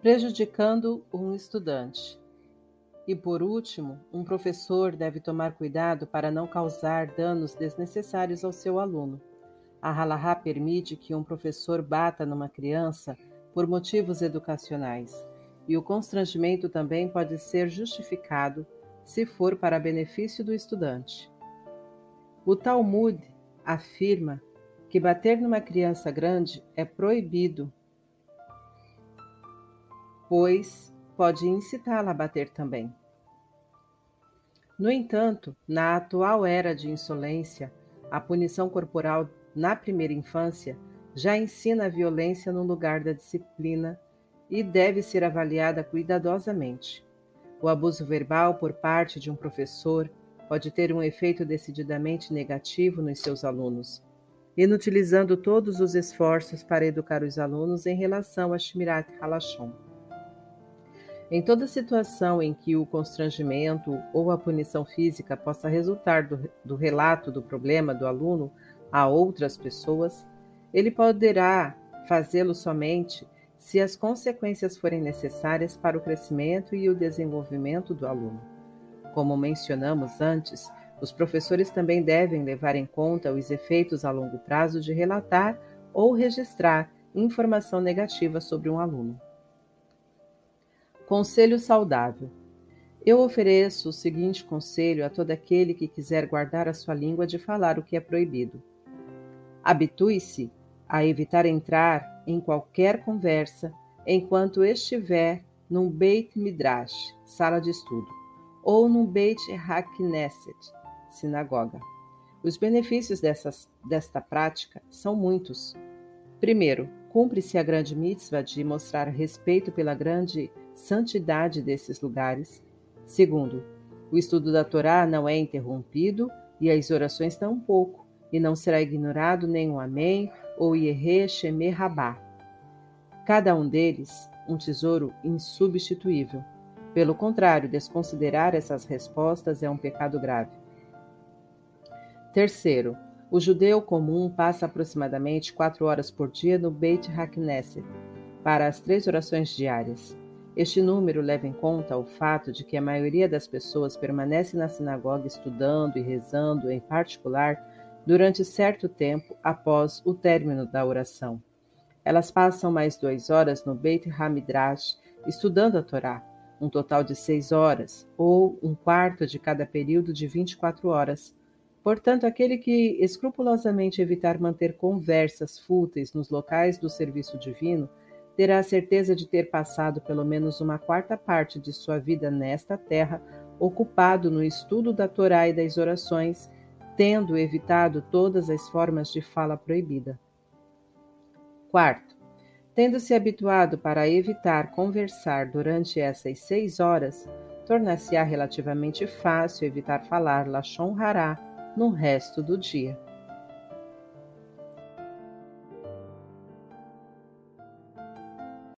prejudicando um estudante. E por último, um professor deve tomar cuidado para não causar danos desnecessários ao seu aluno. A Halahá permite que um professor bata numa criança por motivos educacionais, e o constrangimento também pode ser justificado se for para benefício do estudante. O Talmud afirma que bater numa criança grande é proibido, pois pode incitá-la a bater também. No entanto, na atual era de insolência, a punição corporal na primeira infância já ensina a violência no lugar da disciplina e deve ser avaliada cuidadosamente. O abuso verbal por parte de um professor pode ter um efeito decididamente negativo nos seus alunos, inutilizando todos os esforços para educar os alunos em relação a Shmirat Halashon. Em toda situação em que o constrangimento ou a punição física possa resultar do, do relato do problema do aluno a outras pessoas, ele poderá fazê-lo somente se as consequências forem necessárias para o crescimento e o desenvolvimento do aluno. Como mencionamos antes, os professores também devem levar em conta os efeitos a longo prazo de relatar ou registrar informação negativa sobre um aluno. Conselho saudável. Eu ofereço o seguinte conselho a todo aquele que quiser guardar a sua língua de falar o que é proibido. Habitue-se a evitar entrar em qualquer conversa enquanto estiver num Beit Midrash, sala de estudo, ou num Beit HaKnesset, sinagoga. Os benefícios dessas, desta prática são muitos. Primeiro, cumpre-se a grande mitzvah de mostrar respeito pela grande santidade desses lugares. Segundo, o estudo da Torá não é interrompido e as orações tampouco, e não será ignorado nem um Amém ou Yerre Shemer Rabá. Cada um deles um tesouro insubstituível. Pelo contrário, desconsiderar essas respostas é um pecado grave. Terceiro, o judeu comum passa aproximadamente quatro horas por dia no Beit HaKnesset para as três orações diárias. Este número leva em conta o fato de que a maioria das pessoas permanece na sinagoga estudando e rezando, em particular, durante certo tempo após o término da oração. Elas passam mais duas horas no Beit Hamidrash estudando a Torá, um total de seis horas, ou um quarto de cada período de 24 horas. Portanto, aquele que escrupulosamente evitar manter conversas fúteis nos locais do serviço divino terá a certeza de ter passado pelo menos uma quarta parte de sua vida nesta terra ocupado no estudo da Torá e das orações, tendo evitado todas as formas de fala proibida. Quarto, tendo se habituado para evitar conversar durante essas seis horas, tornar-se-á relativamente fácil evitar falar Lachon Hará no resto do dia.